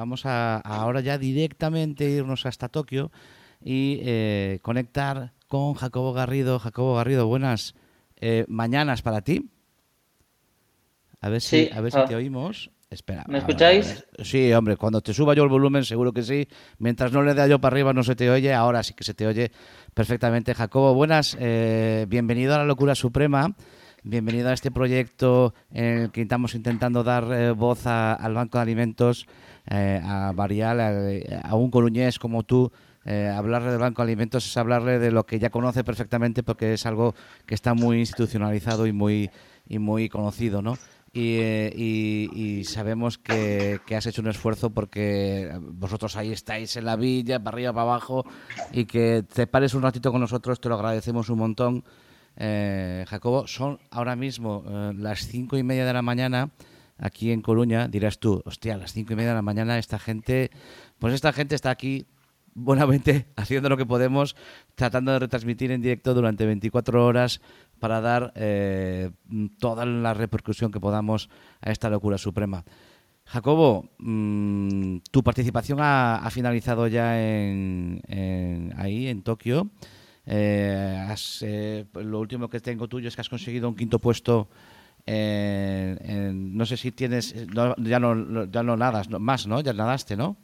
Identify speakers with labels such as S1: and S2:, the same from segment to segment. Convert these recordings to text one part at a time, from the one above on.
S1: vamos a, ahora ya directamente irnos hasta Tokio y eh, conectar con Jacobo Garrido. Jacobo Garrido, buenas eh, mañanas para ti. A ver si, a ver si te oímos. Espera.
S2: ¿Me escucháis?
S1: Sí, hombre, cuando te suba yo el volumen, seguro que sí. Mientras no le da yo para arriba, no se te oye. Ahora sí que se te oye perfectamente. Jacobo, buenas. Eh, bienvenido a la locura suprema. Bienvenido a este proyecto en el que estamos intentando dar eh, voz al Banco de Alimentos, eh, a Barial, a, un coruñés como tú. hablarle del Banco de Alimentos es hablarle de lo que ya conoce perfectamente porque es algo que está muy institucionalizado y muy, y muy conocido, ¿no? Eh, y, sabemos que, has hecho un esfuerzo porque vosotros ahí estáis en la villa, para arriba, para abajo, y que te pares un ratito con nosotros, te lo agradecemos un montón. Eh, Jacobo, son ahora mismo eh, las cinco y media de la mañana aquí en Coruña. Dirás tú, hostia, a las cinco y media de la mañana esta gente, pues esta gente está aquí buenamente haciendo lo que podemos, tratando de retransmitir en directo durante 24 horas para dar eh, toda la repercusión que podamos a esta locura suprema. Jacobo, mm, tu participación ha, finalizado ya en, ahí, en Tokio. Eh, eh, lo último que tengo tuyo es que has conseguido un quinto puesto. no sé si tienes, ya no, ya no nadas más, ¿no? Ya nadaste, ¿no?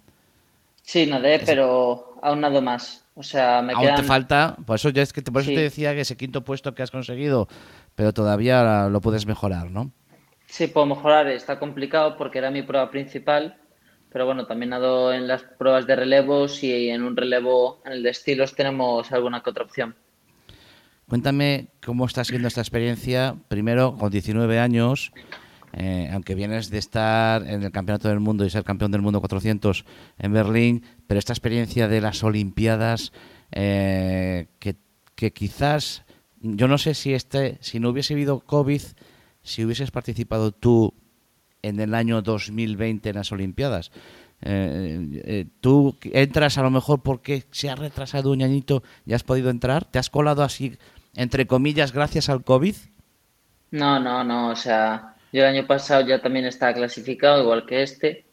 S2: Sí, nadé, pero aún nado más. O sea, me
S1: Aún te falta, por eso, ya es que por eso te decía que ese quinto puesto que has conseguido, pero todavía lo puedes mejorar, ¿no?
S2: Sí, puedo mejorar, está complicado porque era mi prueba principal, pero bueno, también nado en las pruebas de relevos y en un relevo en el de estilos tenemos alguna que otra opción.
S1: Cuéntame cómo está siendo esta experiencia, primero con 19 años, eh, aunque vienes de estar en el Campeonato del Mundo y ser campeón del mundo 400 en Berlín, pero esta experiencia de las Olimpiadas, eh, que, quizás, yo no sé si, este, si no hubiese habido COVID, si hubieses participado tú en el año 2020 en las Olimpiadas. Eh, tú entras a lo mejor porque se ha retrasado un añito y has podido entrar. ¿Te has colado así, entre comillas, gracias al COVID?
S2: No, no, no. O sea, yo el año pasado ya también estaba clasificado, igual que este,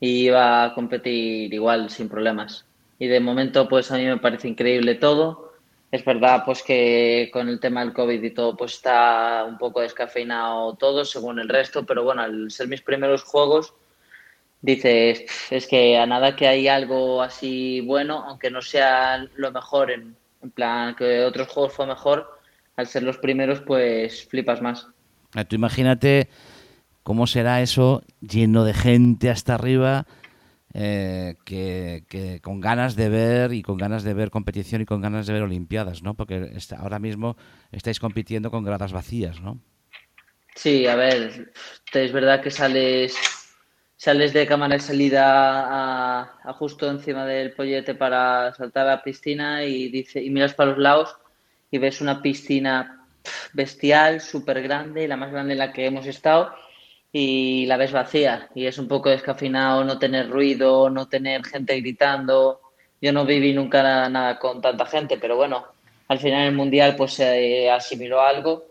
S2: y iba a competir igual, sin problemas. Y de momento, pues a mí me parece increíble todo. Es verdad, pues que con el tema del COVID y todo, pues está un poco descafeinado todo, según el resto, pero bueno, al ser mis primeros juegos, dices, es que a nada que hay algo así bueno, aunque no sea lo mejor, en, en plan que otros juegos fue mejor, al ser los primeros, pues flipas más.
S1: Tú imagínate cómo será eso lleno de gente hasta arriba, eh, que, con ganas de ver y con ganas de ver competición y con ganas de ver Olimpiadas, ¿no? Porque ahora mismo estáis compitiendo con gradas vacías, ¿no?
S2: Sí, a ver, es verdad que sales sales de cámara de salida a, justo encima del pollete para saltar a la piscina y dice y miras para los lados y ves una piscina bestial, súper grande, la más grande en la que hemos estado, y la ves vacía. Y es un poco descafinado no tener ruido, no tener gente gritando. Yo no viví nunca nada, con tanta gente, pero bueno, al final el mundial pues se asimiló algo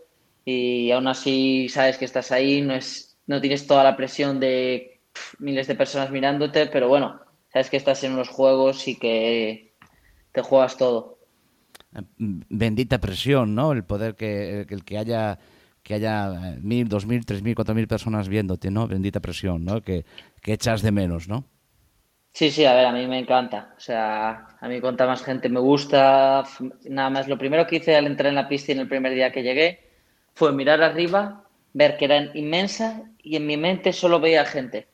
S2: y aún así sabes que estás ahí, no, es, no tienes toda la presión de miles de personas mirándote, pero bueno, sabes que estás en unos juegos y que te juegas todo
S1: bendita presión, ¿no? El poder que, el que haya que haya eh, mil, dos mil, tres mil, cuatro mil personas viéndote, ¿no? Bendita presión, ¿no? Que, que echas de menos, ¿no?
S2: Sí, sí, a ver, a mí me encanta. O sea, a mí cuanta más gente me gusta. Nada más, lo primero que hice al entrar en la pista en el primer día que llegué fue mirar arriba, ver que era inmensa y en mi mente solo veía gente.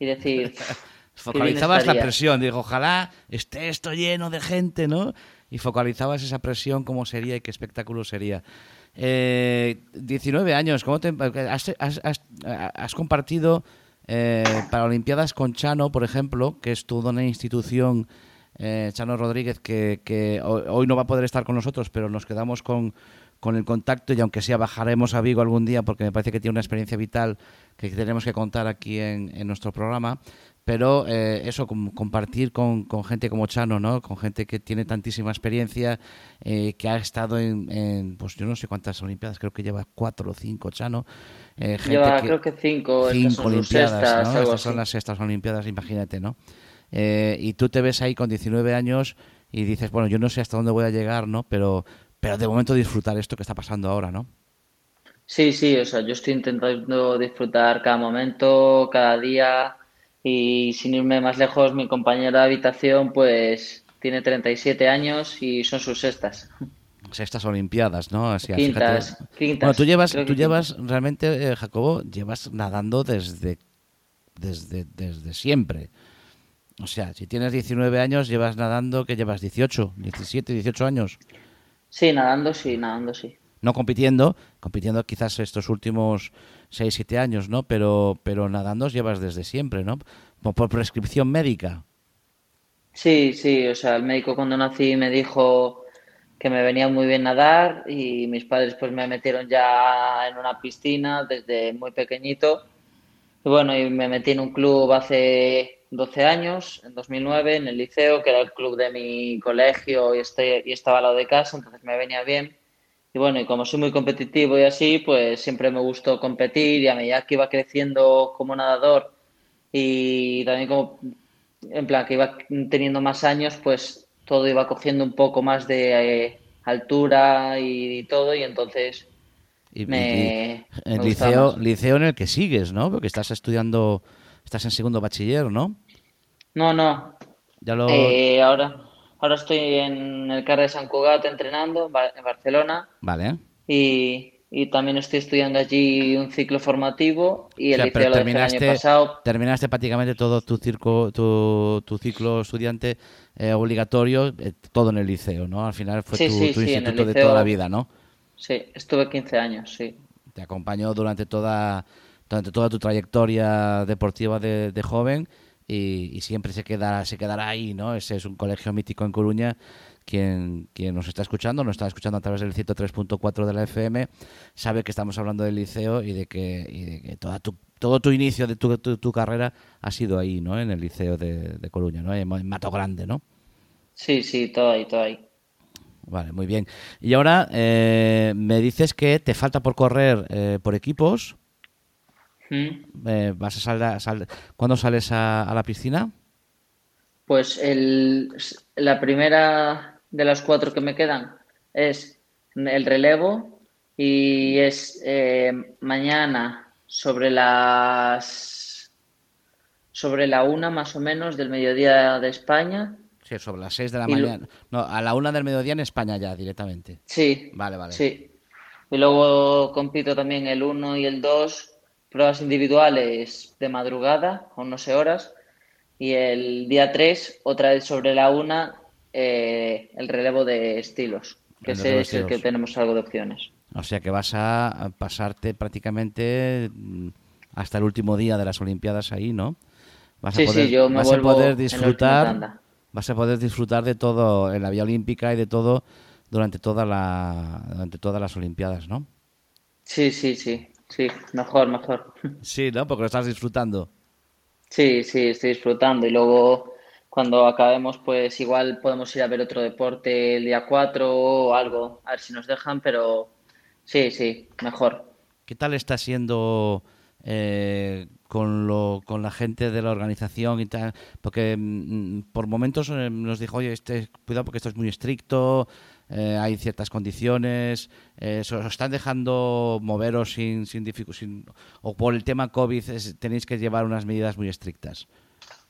S2: Y decir.
S1: Focalizabas la presión, digo, ojalá esté esto lleno de gente, ¿no? y focalizabas esa presión, cómo sería y qué espectáculo sería. Eh, 19 años, ¿cómo te, has, compartido eh, para Olimpiadas con Chano, por ejemplo, que es toda una institución, eh, Chano Rodríguez, que, hoy no va a poder estar con nosotros, pero nos quedamos con, con el contacto y aunque sea bajaremos a Vigo algún día porque me parece que tiene una experiencia vital que tenemos que contar aquí en, en nuestro programa pero eh, eso, compartir con, con, gente como Chano, ¿no? Con gente que tiene tantísima experiencia, eh, que ha estado en, pues yo no sé cuántas Olimpiadas, creo que lleva cuatro o cinco, Chano.
S2: Eh, lleva, creo que cinco,
S1: cinco Olimpiadas, ¿no? Estas son las sextas Olimpiadas, imagínate, ¿no? y tú te ves ahí con 19 años y dices, bueno, yo no sé hasta dónde voy a llegar, ¿no? Pero, pero de momento disfrutar esto que está pasando ahora, ¿no?
S2: Sí, sí, o sea, yo estoy intentando disfrutar cada momento, cada día y sin irme más lejos, mi compañera de habitación pues tiene 37 años y son sus sextas.
S1: Sextas Olimpiadas, ¿no?
S2: Así, quintas,
S1: Bueno, tú llevas, tú llevas realmente, eh, Jacobo, llevas nadando desde, desde, desde siempre. O sea, si tienes 19 años, llevas nadando, que llevas 18, 17, 18 años.
S2: Sí, nadando sí, nadando sí
S1: no compitiendo, compitiendo quizás estos últimos 6, 7 años, ¿no? Pero, pero nadando llevas desde siempre, ¿no? por prescripción médica.
S2: Sí, sí, o sea, el médico cuando nací me dijo que me venía muy bien nadar y mis padres pues me metieron ya en una piscina desde muy pequeñito. Y bueno, y me metí en un club hace 12 años, en 2009, en el liceo, que era el club de mi colegio y, este, y estaba al lado de casa, entonces me venía bien. Y bueno, y como soy muy competitivo y así, pues siempre me gustó competir y a medida que iba creciendo como nadador y también como, en plan, que iba teniendo más años, pues todo iba cogiendo un poco más de eh, altura y, todo y entonces me,
S1: el liceo, liceo en el que sigues, ¿no? Porque estás estudiando, estás en segundo bachiller, ¿no?
S2: No, no.
S1: Ya lo...
S2: Eh, ahora, Ahora estoy en el CAR de San Cugat entrenando en Barcelona.
S1: Vale.
S2: Y, también estoy estudiando allí un ciclo formativo y el liceo lo el año pasado.
S1: Terminaste prácticamente todo tu, circo, tu, tu ciclo estudiante eh, obligatorio, eh, todo en el liceo, ¿no? Al final fue tu, instituto de toda la vida, ¿no?
S2: Sí, estuve 15 años, sí.
S1: Te acompañó durante toda, durante toda tu trayectoria deportiva de, de joven y, siempre se quedará, se quedará ahí, ¿no? Ese es un colegio mítico en Coruña. Quien, quien nos está escuchando, nos está escuchando a través del 103.4 de la FM, sabe que estamos hablando del liceo y de que, y de que toda tu, todo tu inicio de tu, tu, carrera ha sido ahí, ¿no? En el liceo de, de Coruña, ¿no? En, Mato Grande, ¿no?
S2: Sí, sí, todo ahí, todo ahí.
S1: Vale, muy bien. Y ahora eh, me dices que te falta por correr eh, por equipos. Eh, ¿Vas a salir, ¿Cuándo sales a, la piscina?
S2: Pues el, la primera de las cuatro que me quedan es el relevo y es eh, mañana sobre las sobre la una más o menos del mediodía de España.
S1: Sí, sobre las seis de la mañana. No, a la una del mediodía en España ya directamente.
S2: Sí.
S1: Vale, vale.
S2: Sí. Y luego compito también el 1 y el 2 pruebas individuales de madrugada, con no sé horas, y el día 3, otra vez sobre la una, eh, el relevo de estilos, que ese es el que tenemos algo de opciones.
S1: O sea que vas a pasarte prácticamente mm, hasta el último día de las Olimpiadas ahí, ¿no?
S2: Vas sí, a poder, sí, yo me vas a poder
S1: disfrutar, vas a poder disfrutar de todo en la vía olímpica y de todo durante toda la durante todas las Olimpiadas, ¿no?
S2: Sí, sí, sí. Sí, mejor, mejor.
S1: Sí, ¿no? Porque lo estás disfrutando.
S2: Sí, sí, estoy disfrutando. Y luego, cuando acabemos, pues igual podemos ir a ver otro deporte el día 4 o algo, a ver si nos dejan, pero sí, sí, mejor.
S1: ¿Qué tal está siendo eh, con, lo, con la gente de la organización y tal? Porque mm, por momentos eh, nos dijo, oye, este, cuidado porque esto es muy estricto, eh, hay ciertas condiciones, eh, os están dejando moveros sin, sin, sin o por el tema COVID tenéis que llevar unas medidas muy estrictas.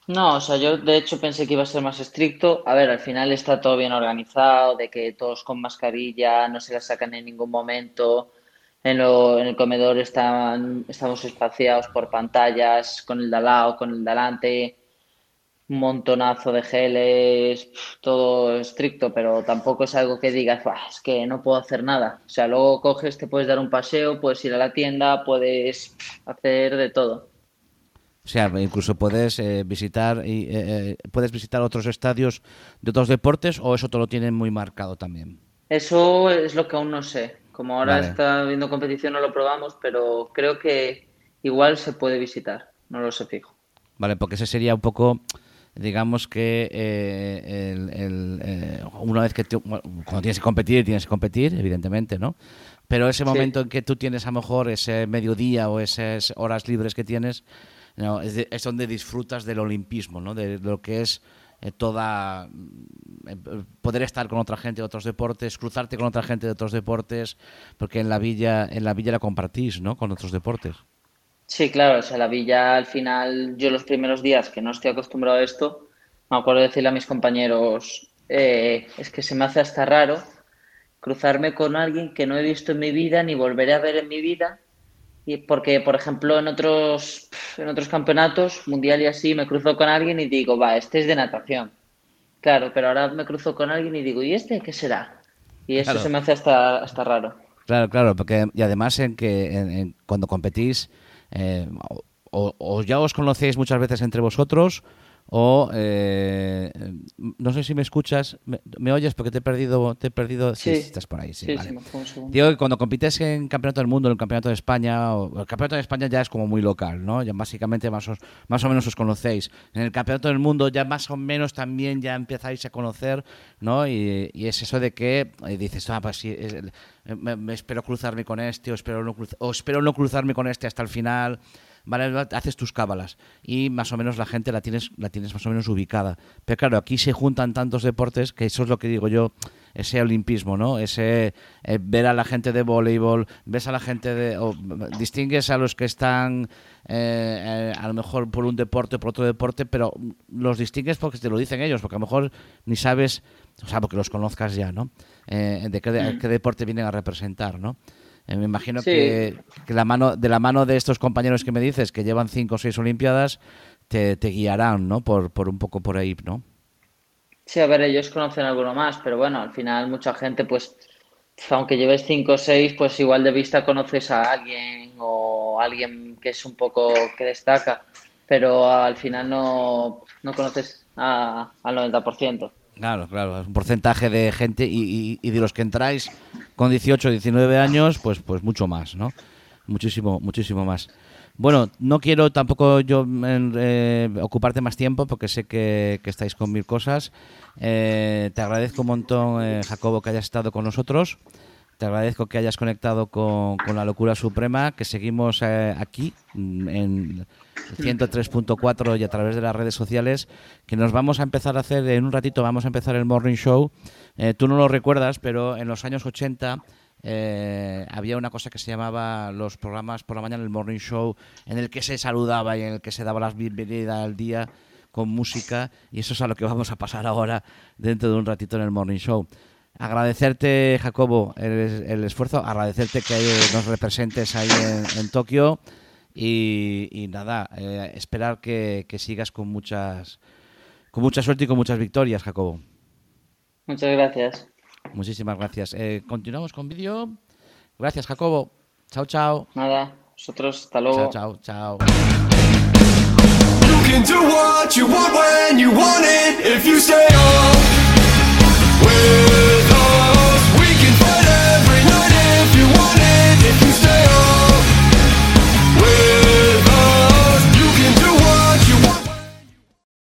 S2: No, o sea, yo de hecho pensé que iba a ser más estricto. A ver, al final está todo bien organizado, de que todos con mascarilla, no se la sacan en ningún momento. En, lo, en el comedor están, estamos espaciados por pantallas, con el de al lado, con el de delante un montonazo de geles, todo estricto, pero tampoco es algo que digas, es que no puedo hacer nada. O sea, luego coges, te puedes dar un paseo, puedes ir a la tienda, puedes hacer de todo.
S1: O sea, incluso puedes eh, visitar y eh, eh, puedes visitar otros estadios de otros deportes o eso te lo tienen muy marcado también.
S2: Eso es lo que aún no sé. Como ahora está viendo competición no lo probamos, pero creo que igual se puede visitar. No lo sé fijo.
S1: ¿vale? Porque ese sería un poco, digamos que eh, eh, una vez que cuando tienes que competir, tienes que competir, evidentemente, ¿no? Pero ese momento en que tú tienes a lo mejor ese mediodía o esas horas libres que tienes, no, es, donde disfrutas del olimpismo, ¿no? De, lo que es toda poder estar con otra gente de otros deportes, cruzarte con otra gente de otros deportes, porque en la villa en la villa la compartís, ¿no? Con otros deportes.
S2: Sí, claro, o sea, la villa al final, yo los primeros días que no estoy acostumbrado a esto, me acuerdo de decirle a mis compañeros, eh, es que se me hace hasta raro cruzarme con alguien que no he visto en mi vida ni volveré a ver en mi vida. Y porque, por ejemplo, en otros, en otros campeonatos, mundial y así, me cruzo con alguien y digo, va, este es de natación. Claro, pero ahora me cruzo con alguien y digo, ¿y este qué será? Y eso se me hace hasta, hasta raro.
S1: Claro, claro, porque y además en que cuando competís eh, o, ya os conocéis muchas veces entre vosotros o eh, no sé si me escuchas, me, oyes porque te he perdido, te he perdido,
S2: sí,
S1: estás por ahí, sí, Digo que cuando compites en Campeonato del Mundo, en el Campeonato de España, o, el Campeonato de España ya es como muy local, ¿no? Ya básicamente más o, más o menos os conocéis. En el Campeonato del Mundo ya más o menos también ya empezáis a conocer, ¿no? Y, es eso de que eh, dices, ah, pues sí, me, espero cruzarme con este o espero no, o espero no cruzarme con este hasta el final. ¿Vale? Haces tus cábalas y más o menos la gente la tienes, la tienes más o menos ubicada. Pero claro, aquí se juntan tantos deportes que eso es lo que digo yo, ese olimpismo, ¿no? Ese eh, ver a la gente de voleibol, ves a la gente de... O, distingues a los que están eh, eh, a lo mejor por un deporte o por otro deporte, pero los distingues porque te lo dicen ellos, porque a lo mejor ni sabes, o sea, porque los conozcas ya, ¿no? de qué, de qué deporte vienen a representar, ¿no? Eh, me imagino que, la mano, de la mano de estos compañeros que me dices, que llevan cinco o seis Olimpiadas, te, guiarán, ¿no? Por, por un poco por ahí, ¿no?
S2: Sí, a ver, ellos conocen alguno más, pero bueno, al final mucha gente, pues, aunque lleves cinco o seis, pues igual de vista conoces a alguien o alguien que es un poco que destaca, pero al final no, no conoces a, al 90%.
S1: Claro, claro, es un porcentaje de gente y, y, de los que entráis con 18, 19 años, pues, pues mucho más, ¿no? Muchísimo, muchísimo más. Bueno, no quiero tampoco yo eh, ocuparte más tiempo porque sé que, estáis con mil cosas. Eh, te agradezco un montón, eh, Jacobo, que hayas estado con nosotros. Te agradezco que hayas conectado con, con la locura suprema, que seguimos aquí mm, en 103.4 y a través de las redes sociales, que nos vamos a empezar a hacer, en un ratito vamos a empezar el Morning Show. Eh, tú no lo recuerdas, pero en los años 80 eh, había una cosa que se llamaba los programas por la mañana, el Morning Show, en el que se saludaba y en el que se daba las bienvenidas al día con música, y eso es a lo que vamos a pasar ahora dentro de un ratito en el Morning Show agradecerte, Jacobo, el, esfuerzo, agradecerte que nos representes ahí en Tokio y, nada, eh, esperar que, sigas con muchas, con mucha suerte y con muchas victorias, Jacobo.
S2: Muchas gracias.
S1: Muchísimas gracias. Eh, continuamos con vídeo. Gracias, Jacobo. Chao, chao.
S2: Nada, nosotros hasta luego.
S1: Chao, chao, chao. You can do what you want when you want it if you stay